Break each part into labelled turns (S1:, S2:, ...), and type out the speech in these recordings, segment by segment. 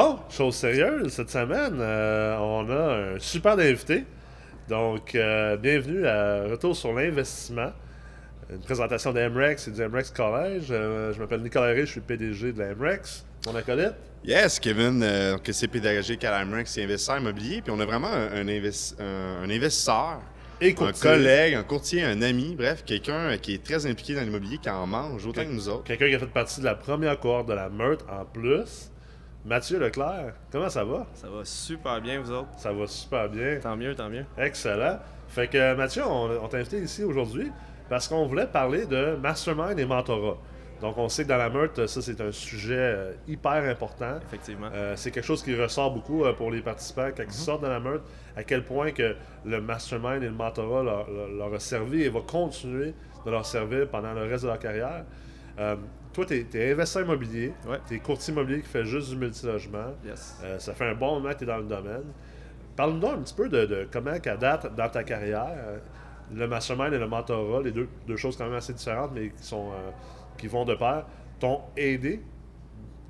S1: Bon, chose sérieuse, cette semaine, euh, on a un super invité. Donc, euh, bienvenue à Retour sur l'investissement. Une présentation d'Amrex et du Amrex College. Euh, je m'appelle Nicolas Ré, je suis PDG de l'Amrex. Mon acolyte.
S2: Yes, Kevin, donc c'est pédagogique à l'Amrex, c'est investisseur immobilier. Puis on a vraiment un, un investi- un- un investisseur,
S1: Et
S2: un collègue, un courtier, un ami, bref, quelqu'un qui est très impliqué dans l'immobilier, qui en mange autant que nous autres.
S1: Quelqu'un qui a fait partie de la première cohorte de la Meurthe en plus. Mathieu Leclerc, comment ça va?
S3: Ça va super bien, vous autres?
S1: Ça va super bien.
S3: Tant mieux, tant mieux.
S1: Excellent. Fait que Mathieu, on, on t'a invité ici aujourd'hui parce qu'on voulait parler de mastermind et mentorat. Donc on sait que dans la Meurthe, ça c'est un sujet euh, hyper important.
S3: Effectivement.
S1: Euh, c'est quelque chose qui ressort beaucoup euh, pour les participants quand ils
S3: Mhm.
S1: sortent de la meute, à quel point que le mastermind et le mentorat leur, leur- leur a servi et va continuer de leur servir pendant le reste de leur carrière. Euh, toi, tu es, investisseur immobilier,
S3: Ouais.
S1: tu es courtier immobilier qui fait juste du multilogement.
S3: Yes.
S1: Euh, ça fait un bon moment que tu es dans le domaine. Parle-nous un petit peu de, de comment, qu'à date, dans ta carrière, euh, le mastermind et le mentorat, les deux, deux choses quand même assez différentes, mais qui, sont, euh, qui vont de pair, t'ont aidé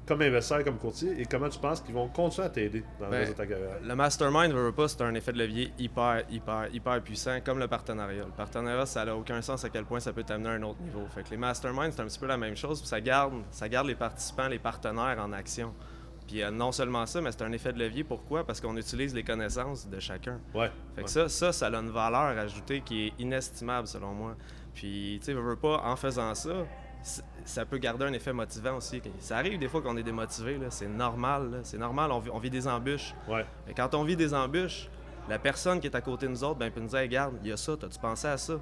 S1: comme investisseur, comme courtier, et comment tu penses qu'ils vont continuer à t'aider dans le
S3: Ben,
S1: reste de ta carrière?
S3: Le mastermind, veut, pas, c'est un effet de levier hyper, hyper, hyper puissant, comme le partenariat. Le partenariat, ça n'a aucun sens à quel point ça peut t'amener à un autre niveau. Fait que les masterminds, c'est un petit peu la même chose, puis ça garde, ça garde les participants, les partenaires en action. Puis euh, non seulement ça, mais c'est un effet de levier. Pourquoi? Parce qu'on utilise les connaissances de chacun.
S1: Ouais.
S3: Fait que
S1: ouais.
S3: ça, ça, ça a une valeur ajoutée qui est inestimable selon moi. Puis, tu sais, veux, pas, en faisant ça, ça peut garder un effet motivant aussi. Ça arrive des fois qu'on est démotivé, c'est normal. C'est normal, on vit, on vit des embûches.
S1: Ouais.
S3: Mais quand on vit des embûches, la personne qui est à côté de nous autres, ben, peut nous dire Regarde, il y a ça, t'as-tu pensé à ça?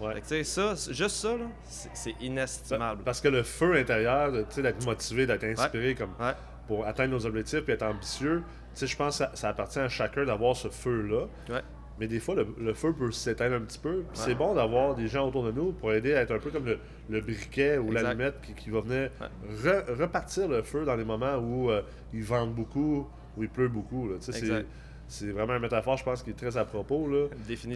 S1: Ouais.
S3: Fait que, tu sais, ça, juste ça, c'est inestimable.
S1: Parce que le feu intérieur, d'être motivé, d'être inspiré comme
S3: Ouais,
S1: pour atteindre nos objectifs et être ambitieux, tu sais, je pense que ça, ça appartient à chacun d'avoir ce feu-là. Mais des fois, le, le feu peut s'éteindre un petit peu. C'est bon d'avoir des gens autour de nous pour aider à être un peu comme le, le briquet ou l'allumette qui, qui va venir re- repartir le feu dans les moments où euh, ils vendent beaucoup, où il pleut beaucoup. là. C'est, c'est vraiment une métaphore, je pense, qui est très à propos. Là.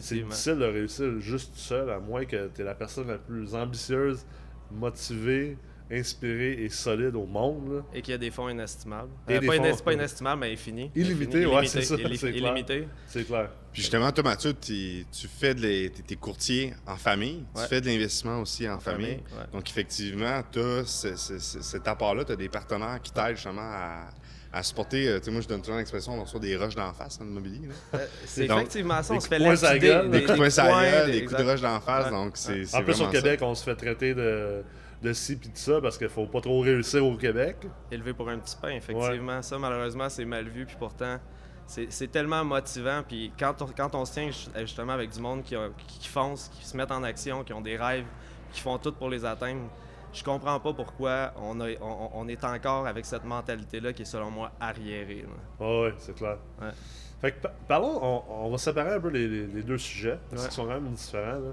S1: C'est difficile de réussir juste seul, à moins que tu es la personne la plus ambitieuse, motivée, inspirée et solide au monde. là.
S3: Et qu'il y a des fonds inestimables.
S1: Et
S3: Euh,
S1: des
S3: pas,
S1: fonds-
S3: inesti- pas inestimables, mais infinis.
S1: Illimité, ouais, c'est ça, c'est clair.
S3: illimité.
S1: C'est clair.
S2: Puis justement, toi, Mathieu, t'es- tu fais de les- t'es t'es courtier en famille,
S3: Ouais.
S2: tu fais de l'investissement aussi en, famille.
S3: famille, ouais.
S2: Donc, effectivement, tu as cet apport-là, tu as des partenaires qui t'aident justement à, à supporter. euh, Tu sais, moi, je donne toujours l'expression, on reçoit des roches d'en face en immobilier. là.
S3: Euh, C'est
S2: Donc,
S3: effectivement ça, on
S1: des
S3: se
S1: coups
S3: fait
S1: de poing sur la
S3: lapider,
S1: gueule,
S2: Des coups de poing sur la gueule, des coups de
S3: exact.
S2: roches d'en face,
S3: Ouais.
S2: donc c'est c'est
S1: En plus, au
S2: vraiment ça.
S1: Québec, on se fait traiter de, de ci puis de ça parce qu'il faut pas trop réussir au Québec.
S3: élevé pour un petit pain, effectivement. Ça, malheureusement, c'est mal vu, puis pourtant, c'est tellement motivant. Puis quand on, quand on se tient ju- justement avec du monde qui, a- qui, foncent, qui se mettent en action, qui ont des rêves, qui font tout pour les atteindre, je comprends pas pourquoi on, a- on, on est encore avec cette mentalité-là qui est, selon moi, arriérée. là.
S1: Ah oui, c'est clair.
S3: Ouais.
S1: Fait que, pa- parlons, on, on va séparer un peu les, les- les deux sujets, parce
S3: Ouais.
S1: qu'ils sont quand même différents. là.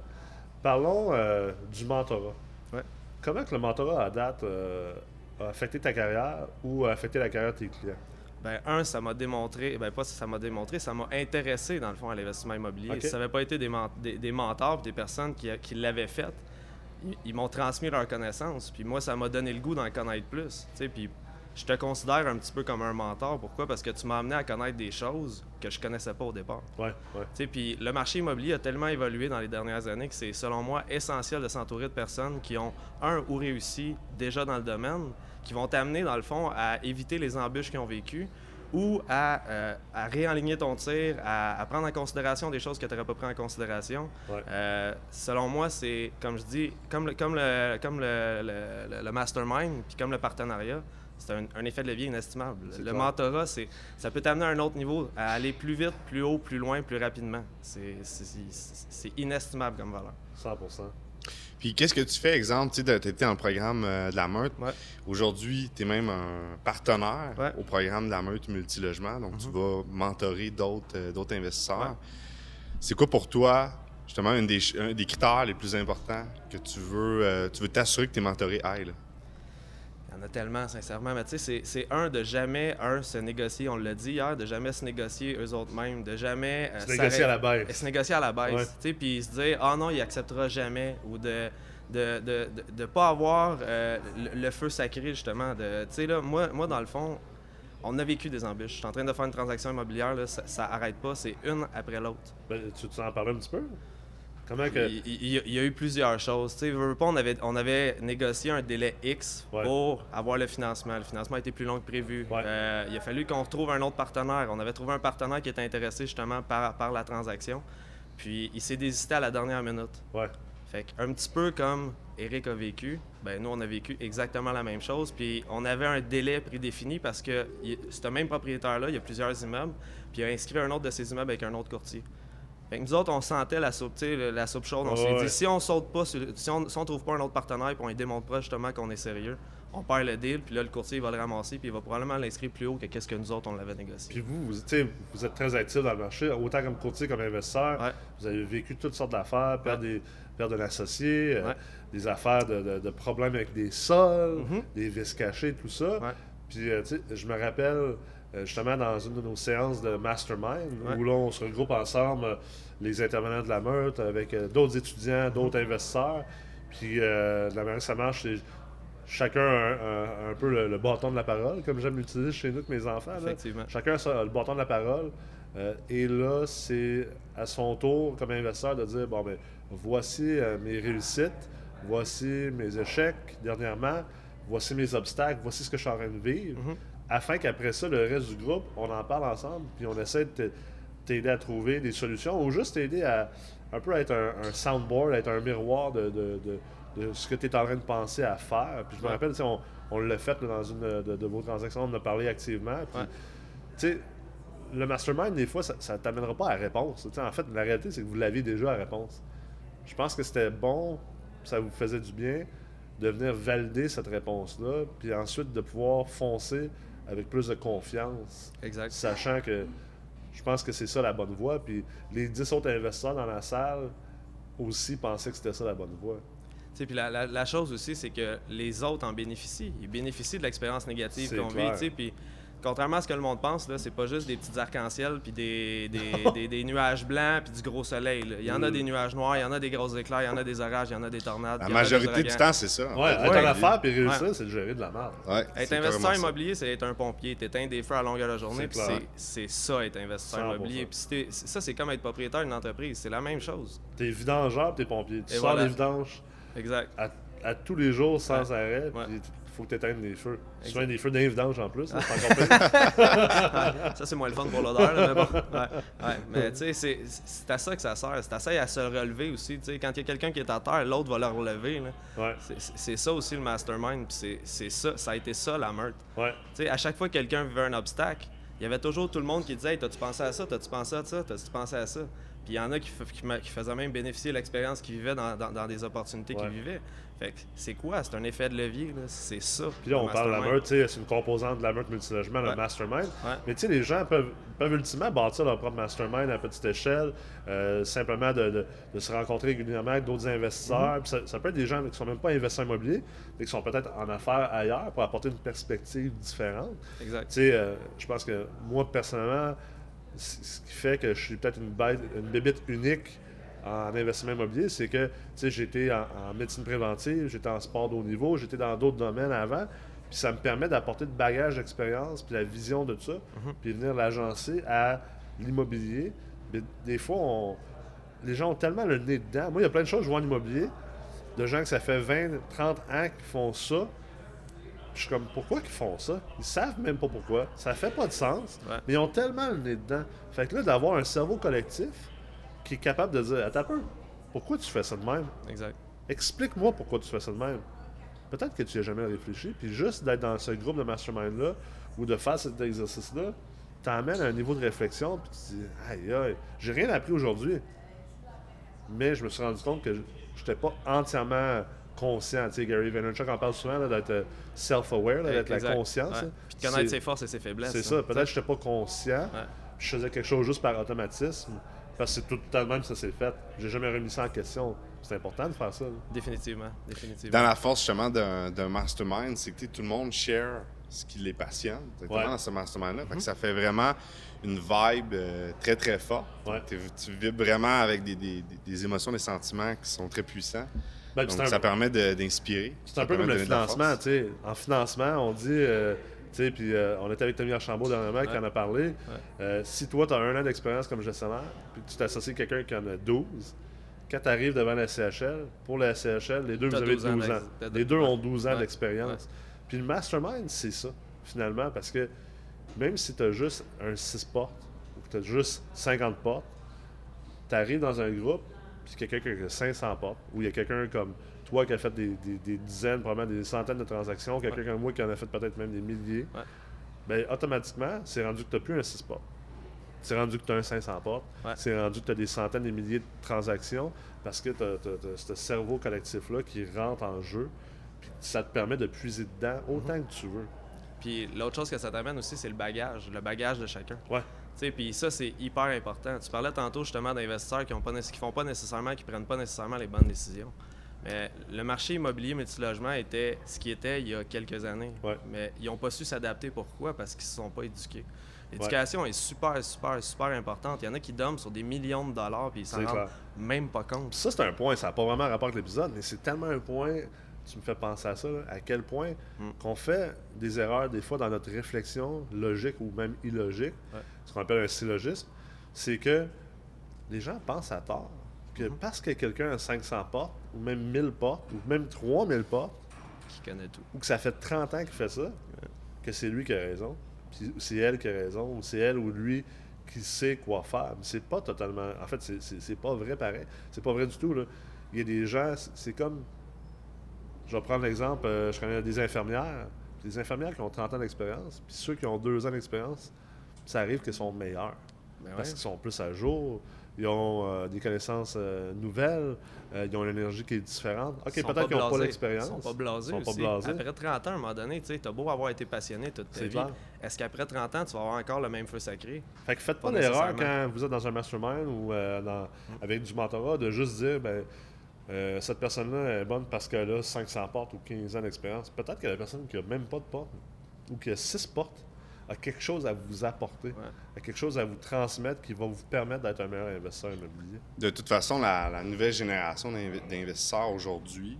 S1: Parlons euh, du mentorat.
S3: Ouais.
S1: Comment que le mentorat, à date, euh, a affecté ta carrière ou a affecté la carrière de tes clients?
S3: Ben, un, ça m'a démontré, ben pas ça m'a démontré, ça m'a intéressé dans le fond à l'investissement immobilier.
S1: Ok.
S3: Si ça n'avait pas été des, des, des mentors, des personnes qui, qui l'avaient fait, ils, ils m'ont transmis leurs connaissances. Puis moi, ça m'a donné le goût d'en connaître plus. Puis je te considère un petit peu comme un mentor. Pourquoi? Parce que tu m'as amené à connaître des choses que je connaissais pas au départ.
S1: Ouais, ouais.
S3: Tu sais, Puis le marché immobilier a tellement évolué dans les dernières années que c'est, selon moi, essentiel de s'entourer de personnes qui ont, un, ou réussi déjà dans le domaine, qui vont t'amener, dans le fond, à éviter les embûches qu'ils ont vécues ou à, euh, à réaligner ton tir, à, à prendre en considération des choses que tu n'aurais pas pris en considération.
S1: Ouais.
S3: Euh, selon moi, c'est, comme je dis, comme le, comme le, comme le, le- le- le mastermind, puis comme le partenariat, c'est un, un effet de levier inestimable. Le
S1: clair.
S3: mentorat, c'est, ça peut t'amener à un autre niveau, à aller plus vite, plus haut, plus loin, plus rapidement. C'est, c'est, c'est- c'est inestimable comme valeur.
S1: 100%.
S2: Puis qu'est-ce que tu fais, exemple, tu étais dans le programme euh, de la Meute.
S3: Ouais.
S2: Aujourd'hui, tu es même un partenaire
S3: Ouais.
S2: au programme de la Meute Multilogement, donc tu vas mentorer d'autres euh, d'autres investisseurs.
S3: Ouais.
S2: C'est quoi pour toi, justement, un des, ch- un des critères les plus importants que tu veux euh, tu veux t'assurer que tes mentorés aillent?
S3: Il y en a tellement, sincèrement. Mais tu sais, c'est- un de jamais, un, se négocier, on l'a dit hier, de jamais se négocier eux autres mêmes, de jamais. euh,
S1: Se négocier à la baisse.
S3: Se négocier à la baisse.
S1: Ouais.
S3: Tu sais, puis se dire, ah non, il acceptera jamais. Ou de de de, de, de pas avoir euh, le, le feu sacré, justement. De, tu sais, là, moi, moi, dans le fond, On a vécu des embûches. Je suis en train de faire une transaction immobilière, là, ça, ça arrête pas, c'est une après l'autre.
S1: Ben, tu t'en parlais un petit peu? Comment que...
S3: Il, il- il y a eu plusieurs choses. Tu sais, on avait, on avait négocié un délai X
S1: Ouais.
S3: pour avoir le financement. Le financement a été plus long que prévu.
S1: Ouais.
S3: Euh, il a fallu qu'on retrouve un autre partenaire. On avait trouvé un partenaire qui était intéressé justement par, par la transaction. Puis il s'est désisté à la dernière minute.
S1: Ouais.
S3: Fait que, un petit peu comme Eric a vécu, ben nous on a vécu exactement la même chose. Puis on avait un délai prédéfini parce que ce même propriétaire-là, il y a plusieurs immeubles, puis il a inscrit un autre de ses immeubles avec un autre courtier. Fait que nous autres, on sentait la soupe, tu sais, le- la soupe chaude. On
S1: Ouais,
S3: s'est
S1: ouais.
S3: dit, si on saute pas, sur- si on, si on trouve pas un autre partenaire, puis on ne démontre pas justement qu'on est sérieux, on perd le deal, puis là le courtier il va le ramasser, puis il va probablement l'inscrire plus haut que qu'est-ce que nous autres on l'avait négocié.
S1: Puis vous, vous, vous êtes très actif dans le marché, autant comme courtier comme investisseur.
S3: Ouais.
S1: Vous avez vécu toutes sortes d'affaires, perdre, des, perdre un associé, euh,
S3: Ouais.
S1: des affaires de, de- de problèmes avec des sols,
S3: Mhm.
S1: des vis cachés, tout ça.
S3: Ouais.
S1: Puis, euh, tu sais, je me rappelle justement dans une de nos séances de mastermind,
S3: Ouais.
S1: où là, on se regroupe ensemble, euh, les intervenants de la meute, avec euh, d'autres étudiants, d'autres
S3: Mhm.
S1: investisseurs. Puis, euh, de la manière que ça marche, c'est chacun a un, un- un peu le, le bâton de la parole, comme j'aime l'utiliser chez nous avec mes enfants. là.
S3: Effectivement.
S1: Chacun a le bâton de la parole. Euh, et là, c'est à son tour, comme investisseur, de dire bon, ben, voici euh, mes réussites, voici mes échecs dernièrement, voici mes obstacles, voici ce que je suis en train de vivre.
S3: Mhm.
S1: Afin qu'après ça, le reste du groupe, on en parle ensemble, puis on essaie de t'aider à trouver des solutions ou juste t'aider à un peu à être un, un soundboard, à être un miroir de, de- de- de ce que tu es en train de penser à faire. Puis je me
S3: Ouais.
S1: rappelle, on, on l'a fait là, dans une de, vos transactions, on en a parlé activement. Puis,
S3: Ouais.
S1: le mastermind, des fois, ça ne t'amènera pas à la réponse. En fait, la réalité, c'est que vous l'aviez déjà à la réponse. Je pense que c'était bon, ça vous faisait du bien de venir valider cette réponse-là, puis ensuite de pouvoir foncer avec plus de confiance,
S3: Exact.
S1: sachant que je pense que c'est ça la bonne voie. Puis les 10 autres investisseurs dans la salle aussi pensaient que c'était ça la bonne voie.
S3: Tu sais, Puis la, la- la chose aussi, c'est que les autres en bénéficient. Ils bénéficient de l'expérience négative qu'on vit. Puis contrairement à ce que le monde pense, là, c'est pas juste des petits arcs-en-ciel puis des, des, des- des nuages blancs puis du gros soleil. là. Il y en a
S1: Mm.
S3: des nuages noirs, il y en a des gros éclairs, il y en a des orages, il y en a des tornades.
S2: La
S3: il y en a des
S2: majorité du
S3: ouragans.
S2: temps, c'est ça. en
S1: Ouais,
S2: fait.
S1: être
S3: Ouais.
S1: en affaires puis réussir,
S3: Ouais.
S1: c'est de gérer de la merde.
S2: Ouais,
S3: Être
S2: c'est
S3: investisseur
S2: ça.
S3: immobilier, c'est être un pompier. T'éteins des feux à longueur de journée,
S1: C'est
S3: puis
S1: clair.
S3: c'est c'est ça, être investisseur
S1: 100%.
S3: immobilier. Puis si t'es- ça, c'est comme être propriétaire d'une entreprise. C'est la même chose.
S1: T'es vidangeur, t'es pompier. Tu
S3: Et
S1: sors
S3: voilà.
S1: les vidanges
S3: Exact.
S1: à, à tous les jours sans
S3: Ouais.
S1: arrêt,
S3: Ouais.
S1: puis faut que tu éteignes les feux. Souvent des feux d'un vidange en plus, là,
S3: ça, c'est moins le fun pour l'odeur, mais bon. Ouais, ouais. Mais tu sais, c'est- c'est à ça que ça sert. C'est à ça à se relever aussi. Quand il y a quelqu'un qui est à terre, l'autre va le relever.
S1: Ouais,
S3: C'est- ça aussi le mastermind. c'est- C'est ça, ça a été ça la meurtre. sais, à chaque fois que quelqu'un vivait un obstacle, il y avait toujours tout le monde qui disait Hey, T'as-tu pensé à ça? T'as-tu pensé à ça? T'as-tu pensé à ça? Puis il y en a qui, qui faisaient même bénéficier de l'expérience qu'ils vivaient dans, dans- dans des opportunités
S1: Ouais.
S3: qu'ils vivaient. Fait que c'est quoi? C'est un effet de levier. C'est ça.
S1: Puis là,
S3: le
S1: on parle de la
S3: mastermind.
S1: meute, c'est une composante de la meute multilogement, le
S3: Ouais.
S1: mastermind.
S3: Ouais.
S1: Mais tu sais, les gens peuvent, peuvent ultimement bâtir leur propre mastermind à petite échelle, euh, simplement de, de- de se rencontrer régulièrement avec d'autres
S3: Mm-hmm.
S1: investisseurs. Puis ça, ça peut être des gens qui sont même pas investisseurs immobiliers, mais qui sont peut-être en affaires ailleurs pour apporter une perspective différente.
S3: Exact.
S1: Tu sais, euh, je pense que moi, personnellement, ce qui fait que je suis peut-être une bête, une bébite unique en investissement immobilier, c'est que, j'étais en, en médecine préventive, j'étais en sport de haut niveau, j'étais dans d'autres domaines avant, puis ça me permet d'apporter le bagage d'expérience, puis la vision de ça, puis venir l'agencer à l'immobilier. Mais des fois, on- les gens ont tellement le nez dedans. Moi, il y a plein de choses que je vois en immobilier, de gens que ça fait 20, 30 ans qu'ils font ça, je suis comme, pourquoi qu'ils font ça? Ils savent même pas pourquoi. Ça fait pas de sens.
S3: Ouais.
S1: Mais ils ont tellement le nez dedans. Fait que là, d'avoir un cerveau collectif qui est capable de dire, attends un peu, pourquoi tu fais ça de même?
S3: Exact.
S1: Explique-moi pourquoi tu fais ça de même. Peut-être que tu n'y as jamais réfléchi, puis juste d'être dans ce groupe de mastermind-là ou de faire cet exercice-là, t'emmène à un niveau de réflexion, puis tu te dis, aïe, aïe, j'ai rien appris aujourd'hui. Mais je me suis rendu compte que je n'étais pas entièrement conscient. Tu sais, Gary Vaynerchuk en parle souvent là, d'être euh, self-aware, d'être la conscience.
S3: Ouais.
S1: là.
S3: Puis de connaître ses forces et ses faiblesses.
S1: C'est
S3: hein.
S1: ça. Peut-être que je n'étais pas conscient.
S3: Ouais.
S1: Je faisais quelque chose juste par automatisme. Parce que c'est tout le même que ça s'est fait. J'ai jamais remis ça en question. C'est important de faire ça. là.
S3: Définitivement. Définitivement.
S2: Dans la force justement d'un mastermind, c'est que tout le monde share ce qui les passionne.
S1: Ouais.
S2: dans ce mastermind-là. Que ça fait vraiment une vibe euh, très très forte.
S1: Ouais.
S2: Tu vibres vraiment avec des, des- des- des émotions, des sentiments qui sont très puissants.
S1: Ben,
S2: Donc
S1: un-
S2: ça permet d'inspirer.
S1: C'est un peu comme le financement, tu sais. En financement, on dit, euh, tu sais, puis euh, on était avec Tommy Archambault dernièrement qui en a parlé. Euh, si toi, tu as un an d'expérience comme gestionnaire, puis tu t'associes à quelqu'un qui en a 12, quand tu arrives devant la CHL, pour la CHL, les deux, vous avez 12 ans. Les deux ont 12 ans d'expérience. Puis le mastermind, c'est ça, finalement, parce que même si tu as juste un 6 portes, ou que tu as juste 50 portes, tu arrives dans un groupe, puis quelqu'un qui a 500 portes, ou il y a quelqu'un comme toi qui a fait des, dizaines, probablement des centaines de transactions, quelqu'un comme moi qui en a fait peut-être même des milliers, bien, automatiquement, c'est rendu que tu n'as plus un 6 portes. C'est rendu que tu as un 500 portes. C'est rendu que tu as des centaines de milliers de transactions parce que tu as, ce cerveau collectif-là qui rentre en jeu. Puis ça te permet de puiser dedans autant que tu veux.
S3: Puis l'autre chose que ça t'amène aussi, c'est le bagage, le bagage de chacun.
S1: Ouais.
S3: Puis ça, c'est hyper important. Tu parlais tantôt justement d'investisseurs qui ne font pas nécessairement, qui prennent pas nécessairement les bonnes décisions. Mais le marché immobilier multilogement était ce qui était il y a quelques années. Mais ils n'ont pas su s'adapter. Pourquoi? Parce qu'ils ne se sont pas éduqués. L'éducation est super, super, super importante. Il y en a qui dorment sur des millions de dollars puis ils s'en rendent même pas compte.
S1: Ça, c'est un point. Ça n'a pas vraiment rapport avec l'épisode, mais c'est tellement un point. Tu me fais penser à ça, à quel point hmm. qu'on fait des erreurs des fois dans notre réflexion logique ou même illogique, ce qu'on appelle un syllogisme, c'est que les gens pensent à tort que hmm. parce que quelqu'un a 500 portes, ou même 1000 portes, ou même 3000 portes,
S3: qui connaît tout,
S1: ou que ça fait 30 ans qu'il fait ça, que c'est lui qui a raison c'est elle qui a raison, ou c'est elle ou lui qui sait quoi faire. c'est pas totalement. En fait, c'est pas vrai pareil. C'est pas vrai du tout. Là. Il y a des gens, c'est comme. Je vais prendre l'exemple, euh, je connais des infirmières. Des infirmières qui ont 30 ans d'expérience, puis ceux qui ont 2 ans d'expérience, ça arrive qu'ils sont meilleurs. Ben parce qu'ils sont plus à jour, ils ont euh, des connaissances euh, nouvelles, euh, ils ont une énergie qui est différente. OK, peut-être qu'ils n'ont pas l'expérience.
S3: Ils sont pas blasés. Sont pas blasés. Après 30 ans, à un moment donné, tu as beau avoir été passionné toute ta vie. Est-ce qu'après 30 ans, tu vas avoir encore le même feu sacré?
S1: Fait que faites pas, l'erreur quand vous êtes dans un mastermind ou dans, avec du mentorat de juste dire, ben, cette personne-là est bonne parce qu'elle a 500 portes ou 15 ans d'expérience. Peut-être que la personne qui a même pas de porte ou qui a 6 portes a quelque chose à vous apporter, a quelque chose à vous transmettre qui va vous permettre d'être un meilleur investisseur immobilier.
S2: De toute façon, la nouvelle génération d'investisseurs aujourd'hui,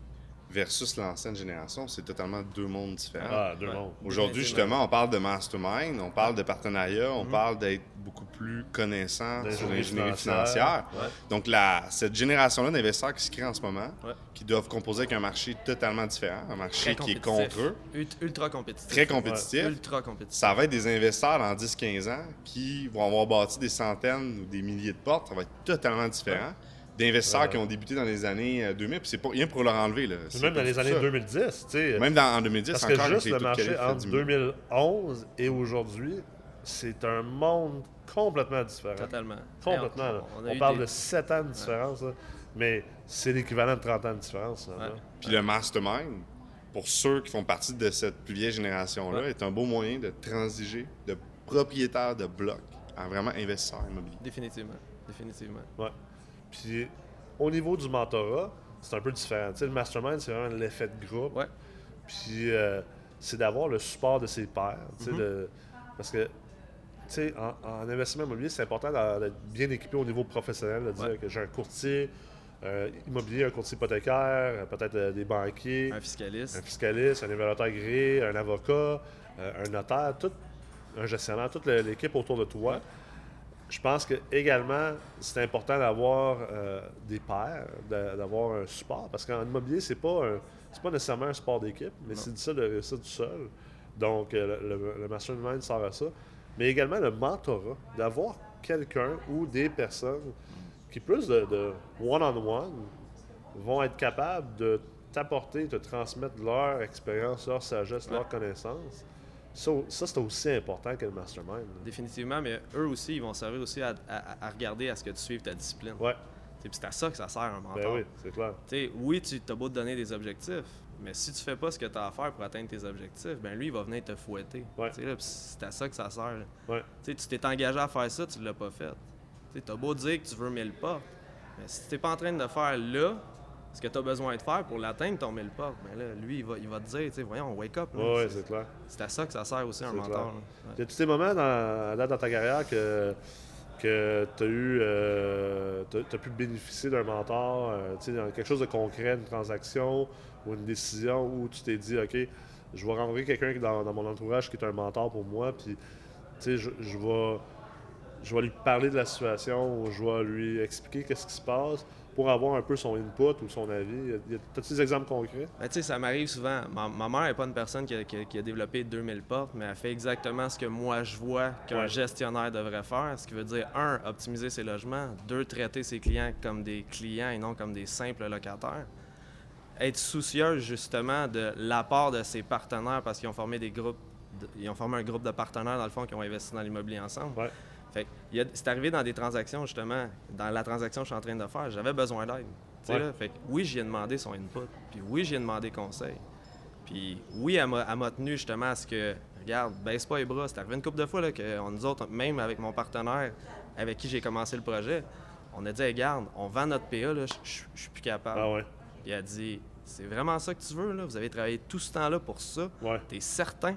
S2: versus l'ancienne génération, c'est totalement deux mondes différents.
S1: Ah, deux mondes.
S2: Aujourd'hui, justement, on parle de mastermind, on parle de partenariat, on mhm. parle d'être beaucoup plus connaissant sur l'ingénierie financière. Donc, la, cette génération-là d'investisseurs qui se crée en ce moment, qui doivent composer avec un marché totalement différent, un marché qui est contre eux.
S3: Ultra compétitif.
S2: Très compétitif.
S3: Ultra compétitif.
S2: Ça va être des investisseurs dans 10-15 ans qui vont avoir bâti des centaines ou des milliers de portes. Ça va être totalement différent d'investisseurs qui ont débuté dans les années 2000, euh, puis c'est pas rien pour leur enlever. Là.
S1: Même dans les années 2010, tu sais.
S2: Même dans, en 2010,
S1: Parce que juste le marché entre 2011 et aujourd'hui, c'est un monde complètement différent.
S3: Totalement.
S1: Complètement. On, parle de 7 ans de différence, mais c'est l'équivalent de 30 ans de différence.
S2: Puis le mastermind, pour ceux qui font partie de cette plus vieille génération-là, est un beau moyen de transiger de propriétaire de blocs à vraiment investisseur immobilier.
S3: Définitivement. Définitivement.
S1: Ouais. Puis au niveau du mentorat, c'est un peu différent. le mastermind, c'est vraiment l'effet de groupe. Puis euh, c'est d'avoir le support de ses pairs. Mm-hmm. parce que en, investissement immobilier, c'est important d'être bien équipé au niveau professionnel, de dire que j'ai un courtier euh, immobilier, un courtier hypothécaire, peut-être euh, des banquiers.
S3: Un fiscaliste.
S1: Un fiscaliste, un évaluateur agréé, un avocat, un notaire, tout, un gestionnaire, toute l'équipe autour de toi je pense que également c'est important d'avoir euh, des pairs, d'avoir un support, parce qu'en immobilier, c'est pas pas nécessairement un sport d'équipe, mais c'est ça de réussir tout seul. Donc euh, le, le, mastermind sert à ça. Mais également le mentorat, d'avoir quelqu'un ou des personnes qui, plus de one-on-one, vont être capables de t'apporter, de transmettre leur expérience, leur sagesse, leur connaissance ça, c'est aussi important que le mastermind.
S3: Définitivement, mais eux aussi, ils vont servir aussi à, regarder à ce que tu suives ta discipline.
S1: Ouais.
S3: C'est à ça que ça sert un mentor.
S1: Ben oui, c'est clair.
S3: oui, tu as beau te donner des objectifs, mais si tu fais pas ce que tu as à faire pour atteindre tes objectifs, ben lui, il va venir te fouetter.
S1: Ouais.
S3: C'est à ça que ça sert.
S1: Ouais.
S3: Tu t'es engagé à faire ça, tu l'as pas fait. Tu as beau dire que tu veux mille pas, mais si tu pas en train de le faire là, ce que tu as besoin de faire pour l'atteindre, ton mille portes. Mais là, lui, il va, il va te dire, tu sais, voyons, wake up.
S1: Oui, c'est clair.
S3: C'est à ça que ça sert aussi un mentor.
S1: Il y a tous ces moments dans, dans ta carrière que que tu as eu, euh, as, pu bénéficier d'un mentor, euh, quelque chose de concret, une transaction ou une décision où tu t'es dit, OK, je vais rencontrer quelqu'un dans, dans mon entourage qui est un mentor pour moi, puis je, je, vais, je vais lui parler de la situation, ou je vais lui expliquer qu'est-ce qui se passe pour avoir un peu son input ou son avis. As-tu des exemples concrets?
S3: Ben, ça m'arrive souvent. Ma, mère n'est pas une personne qui a, développé 2000 portes, mais elle fait exactement ce que moi je vois qu'un gestionnaire devrait faire. Ce qui veut dire, un, optimiser ses logements. Deux, traiter ses clients comme des clients et non comme des simples locataires. Être soucieuse justement de l'apport de ses partenaires parce qu'ils ont formé des groupes, ils ont formé un groupe de partenaires dans le fond qui ont investi dans l'immobilier ensemble c'est arrivé dans des transactions, justement, dans la transaction que je suis en train de faire, j'avais besoin d'aide. Fait oui, j'y ai demandé son input. Puis oui, j'ai demandé conseil. Puis oui, elle m'a tenu justement à ce que, regarde, baisse pas les bras. C'est arrivé une couple de fois là, que on, nous autres, même avec mon partenaire avec qui j'ai commencé le projet, on a dit, regarde, on vend notre PA, je suis plus capable.
S1: Ah ouais.
S3: Puis elle a dit, c'est vraiment ça que tu veux, là? Vous avez travaillé tout ce temps-là pour ça?
S1: Ouais.
S3: T'es certain?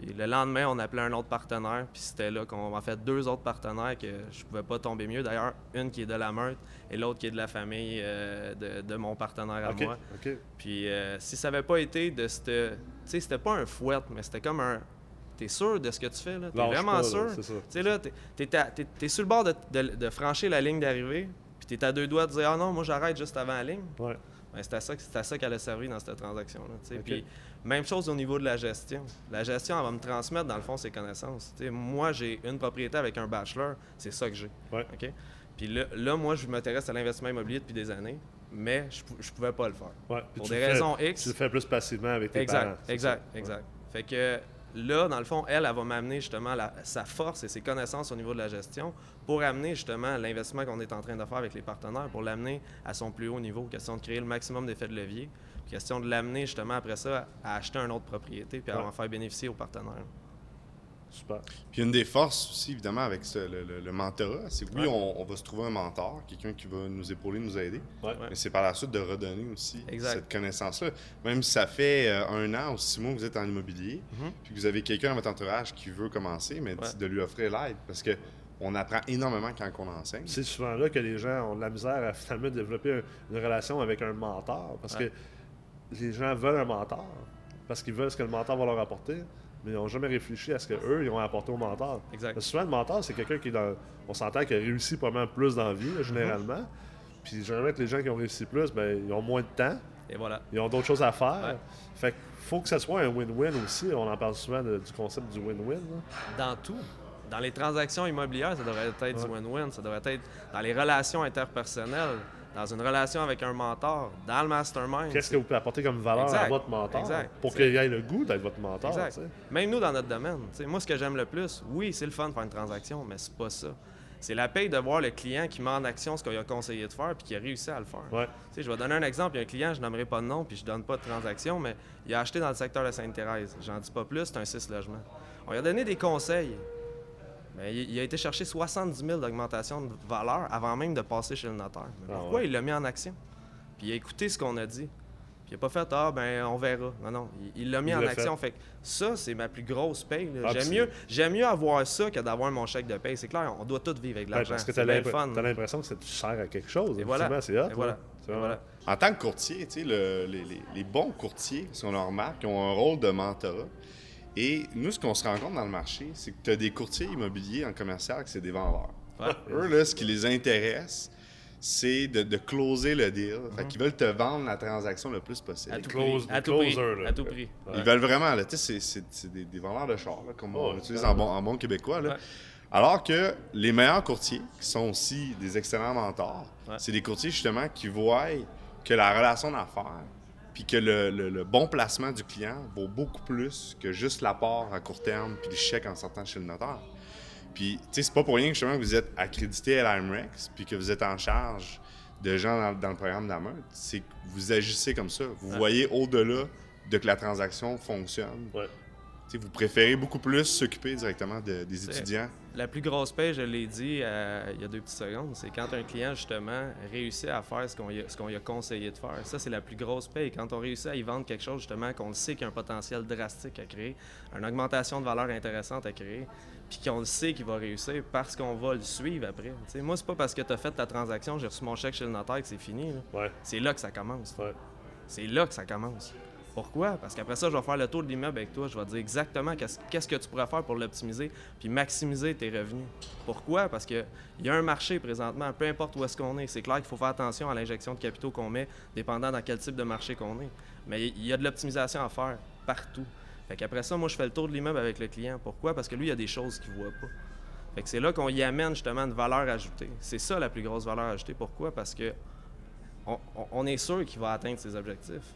S3: Le lendemain, on appelait un autre partenaire, puis c'était là qu'on a fait deux autres partenaires que je pouvais pas tomber mieux. D'ailleurs, une qui est de la meute et l'autre qui est de la famille euh, de, mon partenaire à moi. Puis euh, si ça n'avait pas été de cette. Tu sais, c'était pas un fouet, mais c'était comme un. T'es sûr de ce que tu fais, là? T'es vraiment sûr? Tu sais, là, t'es es, sur le bord de, franchir la ligne d'arrivée, puis t'es à deux doigts de dire Ah non, moi j'arrête juste avant la ligne.
S1: Ouais.
S3: Ben, c'était ça, ça qu'elle a servi dans cette transaction-là. Puis même chose au niveau de la gestion. La gestion, elle va me transmettre, dans le fond, ses connaissances. moi, j'ai une propriété avec un bachelor, c'est ça que j'ai. Puis là, moi, je m'intéresse à l'investissement immobilier depuis des années, mais je ne pouvais pas le faire. Pour des raisons X.
S1: Tu le fais plus passivement avec tes
S3: exact,
S1: parents.
S3: Exact, exact. Fait que là, dans le fond, elle, elle va m'amener justement sa force et ses connaissances au niveau de la gestion pour amener justement l'investissement qu'on est en train de faire avec les partenaires, pour l'amener à son plus haut niveau. Question de créer le maximum d'effets de levier. Question de l'amener justement après ça à acheter une autre propriété puis à en faire bénéficier aux partenaires.
S1: Super.
S2: Puis une des forces aussi, évidemment, avec le, mentorat, c'est que oui, on, va se trouver un mentor, quelqu'un qui va nous épauler, nous aider, mais c'est par la suite de redonner aussi cette connaissance-là. Même si ça fait euh, un an ou six mois que vous êtes en immobilier, mm-hmm. puis que vous avez quelqu'un dans votre entourage qui veut commencer, mais de lui offrir l'aide. Parce que on apprend énormément quand on enseigne.
S1: C'est souvent là que les gens ont de la misère à finalement développer une relation avec un mentor. Parce que les gens veulent un mentor. Parce qu'ils veulent ce que le mentor va leur apporter mais ils n'ont jamais réfléchi à ce qu'eux, ils ont apporté au mentor.
S3: Exact.
S1: souvent, le mentor, c'est quelqu'un qui dans. On s'entend qu'il a réussi probablement plus dans la vie, généralement. Mhm. Puis généralement, les gens qui ont réussi plus, ben, ils ont moins de temps.
S3: Et voilà.
S1: Ils ont d'autres choses à faire. Fait qu'il faut que ça soit un win-win aussi. On en parle souvent du concept du win-win.
S3: Dans tout. Dans les transactions immobilières, ça devrait être du win-win. Ça devrait être dans les relations interpersonnelles dans une relation avec un mentor, dans le mastermind.
S1: Qu'est-ce que vous pouvez apporter comme valeur à votre mentor pour qu'il ait le goût d'être votre mentor?
S3: Même nous, dans notre domaine. moi, ce que j'aime le plus, oui, c'est le fun de faire une transaction, mais c'est pas ça. C'est la paye de voir le client qui met en action ce qu'il a conseillé de faire puis qui a réussi à le faire. Je vais donner un exemple. Il y a un client, je n'aimerais pas de nom puis je donne pas de transaction, mais il a acheté dans le secteur de Sainte-Thérèse. J'en dis pas plus, c'est un 6 logements. On lui a donné des conseils. Il, a été chercher 70 000 d'augmentation de valeur avant même de passer chez le notaire. Ah pourquoi il l'a mis en action? Puis il a écouté ce qu'on a dit. Puis il n'a pas fait Ah, ben on verra. Non, non. Il l'a mis en action. Fait. ça, c'est ma plus grosse paye. Ah, j'aime mieux, mieux avoir ça que d'avoir mon chèque de paye. C'est clair, on doit tous vivre avec l'argent. parce que tu as
S1: l'impression que ça sert à quelque chose.
S3: Et voilà.
S1: C'est
S3: voilà.
S2: En tant que courtier, les, les, les, bons courtiers, si on remarque, ont un rôle de mentorat. Et nous, ce qu'on se rend compte dans le marché, c'est que tu as des courtiers immobiliers en commercial qui c'est des vendeurs. Eux, là, ce qui les intéresse, c'est de, de, closer le deal. Fait qu'ils veulent te vendre la transaction le plus possible.
S3: À tout prix. à tout prix. À tout prix.
S2: Ils veulent vraiment, là, c'est, c'est, des, des, vendeurs de chars, comme on utilise en bon, en bon québécois. Là. Alors que les meilleurs courtiers, qui sont aussi des excellents mentors, c'est des courtiers justement qui voient que la relation d'affaires puis que le, bon placement du client vaut beaucoup plus que juste l'apport à court terme puis le chèque en sortant chez le notaire. Puis, tu sais, c'est pas pour rien que justement que vous êtes accrédité à l'IMREX puis que vous êtes en charge de gens dans, le programme d'Ameut. C'est que vous agissez comme ça. Vous voyez au-delà de que la transaction fonctionne. Vous préférez beaucoup plus s'occuper directement des étudiants?
S3: La plus grosse paie, je l'ai dit euh, il y a deux petites secondes, c'est quand un client, justement, réussit à faire ce qu'on lui, a conseillé de faire. Ça, c'est la plus grosse paie. Quand on réussit à y vendre quelque chose, justement, qu'on sait qu'il y a un potentiel drastique à créer, une augmentation de valeur intéressante à créer, puis qu'on le sait qu'il va réussir parce qu'on va le suivre après. Moi, moi, c'est pas parce que tu as fait ta transaction, j'ai reçu mon chèque chez le notaire que c'est fini. C'est là que ça commence. C'est là que ça commence. Pourquoi? Parce qu'après ça, je vais faire le tour de l'immeuble avec toi. Je vais te dire exactement qu'est-ce que tu pourrais faire pour l'optimiser puis maximiser tes revenus. Pourquoi? Parce qu'il y a un marché présentement, peu importe où est-ce qu'on est. C'est clair qu'il faut faire attention à l'injection de capitaux qu'on met, dépendant dans quel type de marché qu'on est. Mais il y a de l'optimisation à faire partout. Fait qu'après ça, moi, je fais le tour de l'immeuble avec le client. Pourquoi? Parce que lui, il y a des choses qu'il ne voit pas. Fait que c'est là qu'on y amène justement une valeur ajoutée. C'est ça la plus grosse valeur ajoutée. Pourquoi? Parce que on, est sûr qu'il va atteindre ses objectifs.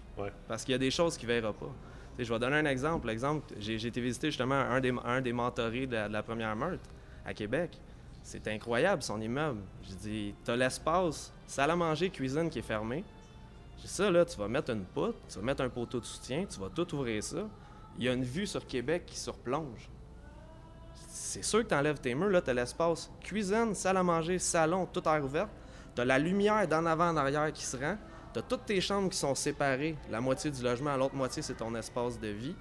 S3: Parce qu'il y a des choses qu'il ne verra pas. je vais donner un exemple. J'ai été visiter justement un des, un des mentorés de la, première meurtre à Québec. C'est incroyable, son immeuble. J'ai dit, tu as l'espace, salle à manger, cuisine qui est fermée. J'ai ça, là, tu vas mettre une poutre, tu vas mettre un poteau de soutien, tu vas tout ouvrir ça. Il y a une vue sur Québec qui surplonge. C'est sûr que tu enlèves tes murs, là, tu as l'espace cuisine, salle à manger, salon, tout air ouvert. Tu as la lumière d'en avant en arrière qui se rend. Tu as toutes tes chambres qui sont séparées. La moitié du logement, l'autre moitié, c'est ton espace de vie.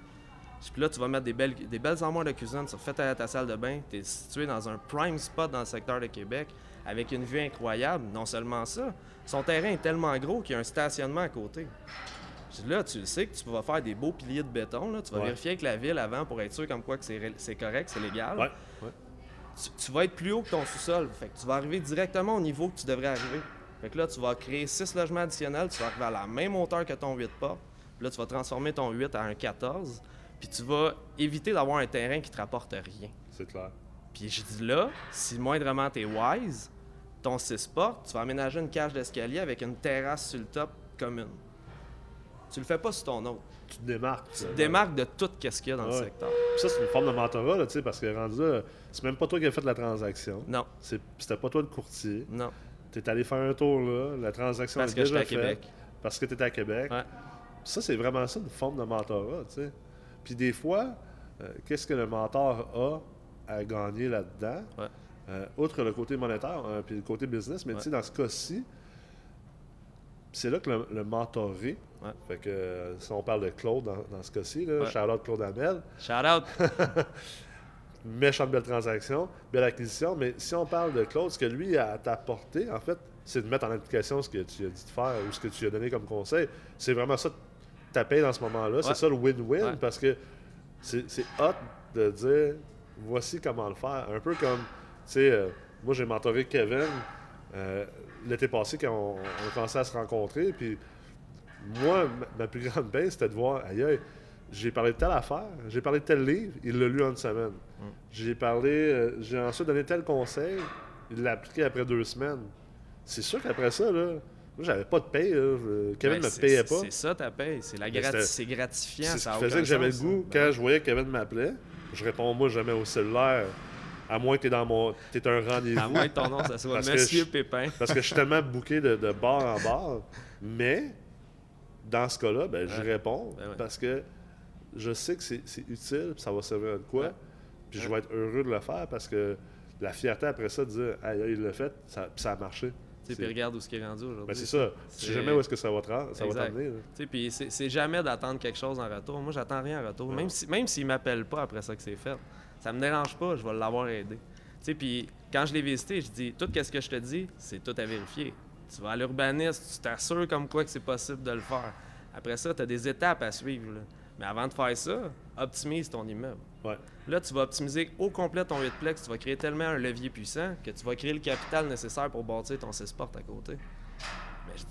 S3: Puis là, tu vas mettre des belles, des belles armoires de cuisine. Tu refais ta, ta salle de bain. Tu es situé dans un prime spot dans le secteur de Québec avec une vue incroyable. Non seulement ça, son terrain est tellement gros qu'il y a un stationnement à côté. Là, tu sais que tu vas faire des beaux piliers de béton. Là. Tu vas vérifier avec la ville avant pour être sûr comme quoi que c'est correct, c'est légal tu, vas être plus haut que ton sous-sol. Fait que tu vas arriver directement au niveau que tu devrais arriver. Fait que là, tu vas créer 6 logements additionnels, tu vas arriver à la même hauteur que ton 8 pas. Puis là, tu vas transformer ton 8 à un 14. Puis tu vas éviter d'avoir un terrain qui te rapporte rien.
S1: C'est clair.
S3: Puis je dis là, si moindrement es wise, ton 6 portes, tu vas aménager une cage d'escalier avec une terrasse sur le top commune. Tu le fais pas sur ton autre.
S1: Tu te démarques.
S3: Tu te démarques de tout ce qu'il y a dans le secteur.
S1: ça, c'est une forme de mentorat, là, parce que rendu là, c'est même pas toi qui as fait la transaction.
S3: Non.
S1: C'était pas toi le courtier.
S3: Non.
S1: Tu es allé faire un tour là, la transaction
S3: parce est déjà faite. Québec.
S1: Parce que tu à Québec.
S3: Ouais.
S1: Ça, c'est vraiment ça, une forme de mentorat, tu sais. Puis des fois, euh, qu'est-ce que le mentor a à gagner là-dedans?
S3: Ouais.
S1: Euh, outre le côté monétaire, euh, puis le côté business, mais tu sais, dans ce cas-ci, c'est là que le, mentoré, fait que si on parle de Claude dans, ce cas-ci, shout-out Claude Amel.
S3: Shout-out!
S1: méchante belle transaction, belle acquisition. Mais si on parle de Claude, ce que lui a apporté, en fait, c'est de mettre en application ce que tu as dit de faire ou ce que tu as donné comme conseil. C'est vraiment ça ta paye dans ce moment-là. C'est ça le win-win parce que c'est hot de dire voici comment le faire. Un peu comme, tu sais, euh, moi j'ai mentoré Kevin euh, l'été passé quand on, a commencé à se rencontrer. Puis moi, ma, plus grande paye, c'était de voir, aïe, aïe j'ai parlé de telle affaire, j'ai parlé de tel livre, il l'a lu en une semaine. Mm. J'ai parlé, euh, j'ai ensuite donné tel conseil, il l'a appliqué après deux semaines. C'est sûr qu'après ça, là, moi, j'avais pas de paye. Kevin ne me payait pas.
S3: C'est ça ta paye. C'est gratifiant.
S1: C'est ce qui faisait que j'avais le goût. Quand je voyais que Kevin m'appelait, je réponds moi jamais au cellulaire. À moins que tu es dans mon. es un rendez-vous.
S3: À moins que ton nom, ça soit Monsieur Pépin.
S1: parce que je suis tellement bouqué de, de bar en bar. Mais, dans ce cas-là, ben, je réponds. Ben parce que je sais que c'est utile, ça va servir à quoi. Puis je vais être heureux de le faire parce que la fierté après ça de dire, ah, il l'a fait, ça, ça a marché.
S3: Puis regarde où ce qui est rendu aujourd'hui.
S1: Ben c'est ça. Tu sais jamais où est-ce que ça va t'amener.
S3: Puis c'est jamais d'attendre quelque chose en retour. Moi, j'attends rien en retour. Même s'il même s'il ne m'appelle pas après ça que c'est fait, ça me dérange pas, je vais l'avoir aidé. Puis quand je l'ai visité, je dis tout ce que je te dis, c'est tout à vérifier. Tu vas à l'urbaniste, tu t'assures comme quoi que c'est possible de le faire. Après ça, tu as des étapes à suivre. Mais avant de faire ça, optimise ton immeuble. Là, tu vas optimiser au complet ton 8plex. Tu vas créer tellement un levier puissant que tu vas créer le capital nécessaire pour bâtir ton 6 à côté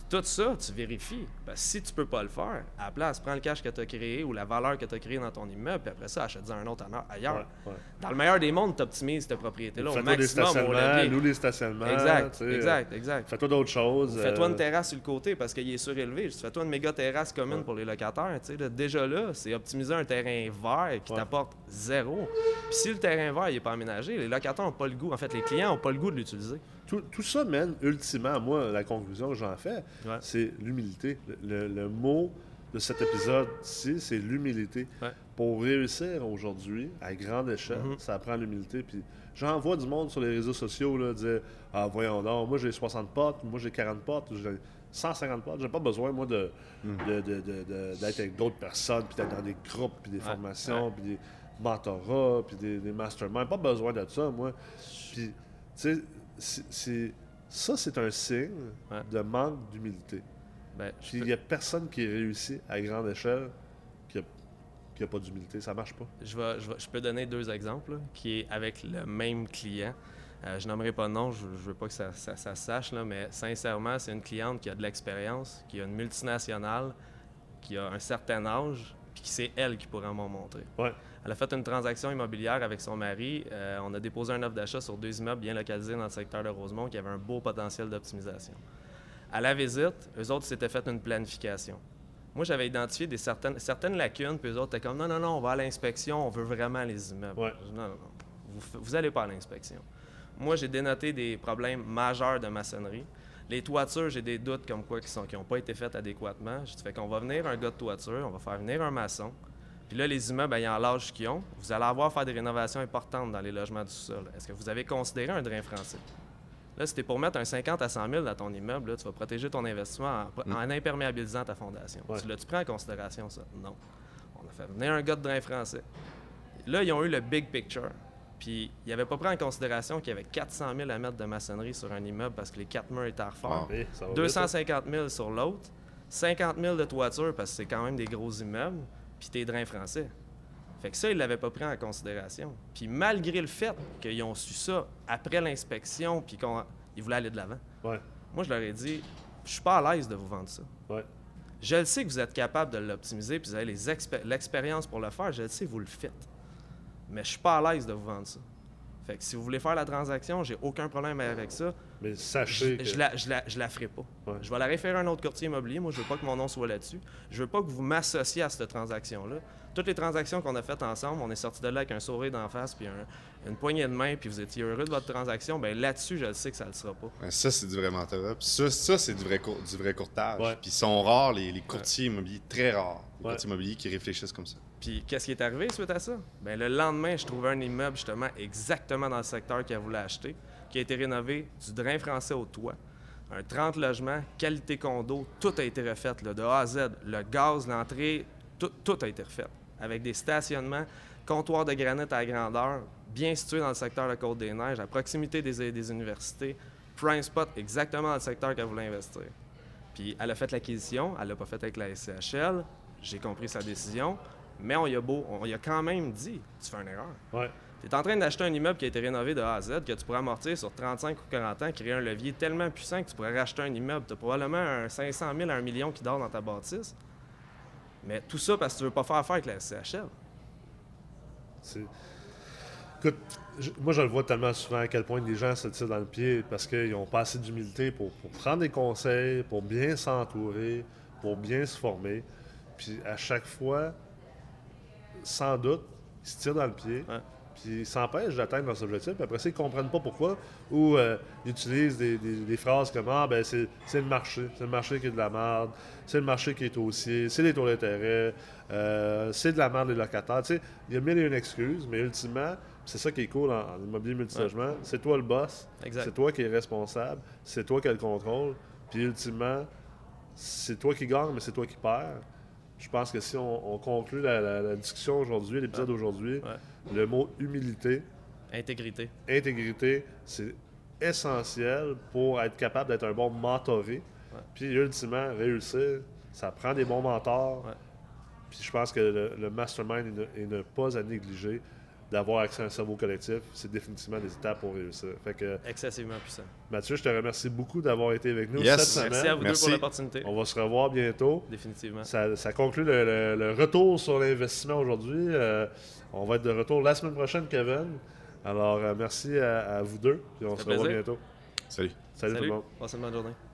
S3: tout ça, tu vérifies. Parce que si tu peux pas le faire, à la place, prends le cash que tu as créé ou la valeur que tu as créée dans ton immeuble, puis après ça, achète-en un autre ailleurs. Dans le meilleur des mondes, tu optimises ta propriété-là au maximum.
S1: Des loue les stationnements.
S3: Exact, exact, exact.
S1: Fais-toi d'autres choses.
S3: Fais-toi une euh, terrasse sur le côté parce qu'il est surélevé. Fais-toi une méga terrasse commune pour les locataires. déjà là, c'est optimiser un terrain vert qui t'apporte zéro. Puis si le terrain vert n'est pas aménagé, les locataires n'ont pas le goût. En fait, les clients n'ont pas le goût de l'utiliser.
S1: Tout, ça mène ultimement, moi, la conclusion que j'en fais, c'est l'humilité. Le, mot de cet épisode-ci, c'est l'humilité. Pour réussir aujourd'hui, à grande échelle, mm-hmm. ça prend l'humilité. Puis j'en vois du monde sur les réseaux sociaux là, dire Ah, voyons donc, moi j'ai 60 potes, moi j'ai 40 potes, j'ai 150 potes. J'ai pas besoin, moi, de, mm. d'être avec d'autres personnes, puis d'être dans des groupes, puis des formations, puis des mentorats, puis des, des masterminds. Pas besoin de ça, moi. Puis, tu sais, ça, c'est un signe de manque d'humilité. Ben, il n'y a personne qui réussit à grande échelle qui n'a pas d'humilité. Ça marche pas.
S3: Je, vais, je, peux donner deux exemples qui est avec le même client. Euh, je n'aimerais pas de nom, je ne veux pas que ça, ça, sache, là, mais sincèrement, c'est une cliente qui a de l'expérience, qui a une multinationale, qui a un certain âge, puis c'est elle qui pourrait m'en montrer. Elle a fait une transaction immobilière avec son mari. Euh, on a déposé un offre d'achat sur deux immeubles bien localisés dans le secteur de Rosemont qui avait un beau potentiel d'optimisation. À la visite, eux autres s'étaient fait une planification. Moi, j'avais identifié des certaines, certaines lacunes, puis eux autres étaient comme non, non, non, on va à l'inspection, on veut vraiment les immeubles. non, non, non, vous n'allez pas à l'inspection. Moi, j'ai dénoté des problèmes majeurs de maçonnerie. Les toitures, j'ai des doutes comme quoi qui n'ont pas été faites adéquatement. Je fait qu'on va venir un gars de toiture, on va faire venir un maçon. Puis là, les immeubles ayant l'âge qu'ils ont, vous allez avoir à faire des rénovations importantes dans les logements du sol. Est-ce que vous avez considéré un drain français? Là, si pour mettre un 50 à 100 000 dans ton immeuble, tu vas protéger ton investissement en, mm. imperméabilisant ta fondation. Tu l'as-tu pris en considération, ça? Non. On a fait venir un gars de drain français. Là, ils ont eu le big picture. Puis, il avait pas pris en considération qu'il y avait 400 000 à mettre de maçonnerie sur un immeuble parce que les quatre murs étaient forts. 250 000 sur l'autre. 50 000 de toiture parce que c'est quand même des gros immeubles. Puis tes drains français. Fait que ça, ils ne l'avaient pas pris en considération. Puis malgré le fait qu'ils ont su ça après l'inspection, puis qu'ils voulaient aller de l'avant, moi, je leur ai dit, je suis pas à l'aise de vous vendre ça. Je le sais que vous êtes capable de l'optimiser, puis vous avez l'expérience pour le faire. Je le sais, vous le faites. Mais je suis pas à l'aise de vous vendre ça. Fait que si vous voulez faire la transaction, j'ai aucun problème avec ça.
S1: Mais sachez
S3: je, que... je, la, je, la, je la ferai pas. Je vais la référer à un autre courtier immobilier. Moi, je veux pas que mon nom soit là-dessus. Je veux pas que vous m'associez à cette transaction-là. Toutes les transactions qu'on a faites ensemble, on est sorti de là avec un sourire d'en face, puis une poignée de main, puis vous étiez heureux de votre transaction. Ben là-dessus, je le sais que ça ne le sera pas.
S2: Ben, ça, c'est du vrai mentorat. Ça, ça c'est du vrai, du vrai courtage. Puis ils sont rares, les, courtiers immobiliers, très rares, les courtiers immobiliers qui réfléchissent comme ça.
S3: Puis qu'est-ce qui est arrivé suite à ça? Bien, le lendemain, je trouvais un immeuble justement exactement dans le secteur qu'elle voulait acheter, qui a été rénové, du drain français au toit, un 30 logements, qualité condo, tout a été refait de A à Z. Le gaz, l'entrée, tout, tout, a été refait. Avec des stationnements, comptoirs de granit à grandeur, bien situés dans le secteur de la Côte-des-Neiges, à proximité des, universités, prime spot exactement dans le secteur qu'elle voulait investir. Puis elle a fait l'acquisition, elle l'a pas fait avec la SCHL, j'ai compris sa décision. Mais on y a beau, on y a quand même dit, tu fais une erreur. Tu es en train d'acheter un immeuble qui a été rénové de A à Z, que tu pourrais amortir sur 35 ou 40 ans, créer un levier tellement puissant que tu pourrais racheter un immeuble. Tu as probablement un 500 000 à 1 million qui dort dans ta bâtisse. Mais tout ça parce que tu veux pas faire affaire avec la CHL.
S1: Écoute, moi je le vois tellement souvent à quel point les gens se tirent dans le pied parce qu'ils n'ont pas assez d'humilité pour, pour, prendre des conseils, pour bien s'entourer, pour bien se former. Puis à chaque fois, sans doute, ils se tirent dans le pied. Puis ils s'empêchent d'atteindre leurs objectifs. Puis après ça, ils ne comprennent pas pourquoi. Ou euh, ils utilisent des, phrases comme Ah, ben c'est, le marché. C'est le marché qui est de la merde. C'est le marché qui est haussier. C'est les taux d'intérêt. Euh, c'est de la merde des locataires. Tu sais, il y a mille et une excuses, mais ultimement, c'est ça qui est cool en, immobilier multilogement. C'est toi le boss. C'est toi qui es responsable. C'est toi qui as le contrôle. Puis ultimement, c'est toi qui gagne, mais c'est toi qui perds. Je pense que si on, conclut la, discussion aujourd'hui, l'épisode d'aujourd'hui, le mot humilité.
S3: Intégrité.
S1: Intégrité, c'est essentiel pour être capable d'être un bon mentoré. Puis, ultimement, réussir, ça prend des bons mentors. Puis, je pense que le, mastermind est ne pas à négliger d'avoir accès à un cerveau collectif, c'est définitivement des étapes pour réussir. Fait que,
S3: Excessivement puissant.
S1: Mathieu, je te remercie beaucoup d'avoir été avec nous cette semaine.
S3: Merci à vous deux pour l'opportunité.
S1: On va se revoir bientôt.
S3: Définitivement.
S1: Ça, conclut le, retour sur l'investissement aujourd'hui. Euh, on va être de retour la semaine prochaine, Kevin. Alors, euh, merci à, vous deux. Puis on se revoit bientôt.
S2: Salut.
S1: Salut, tout le monde.
S3: Passez une bonne journée.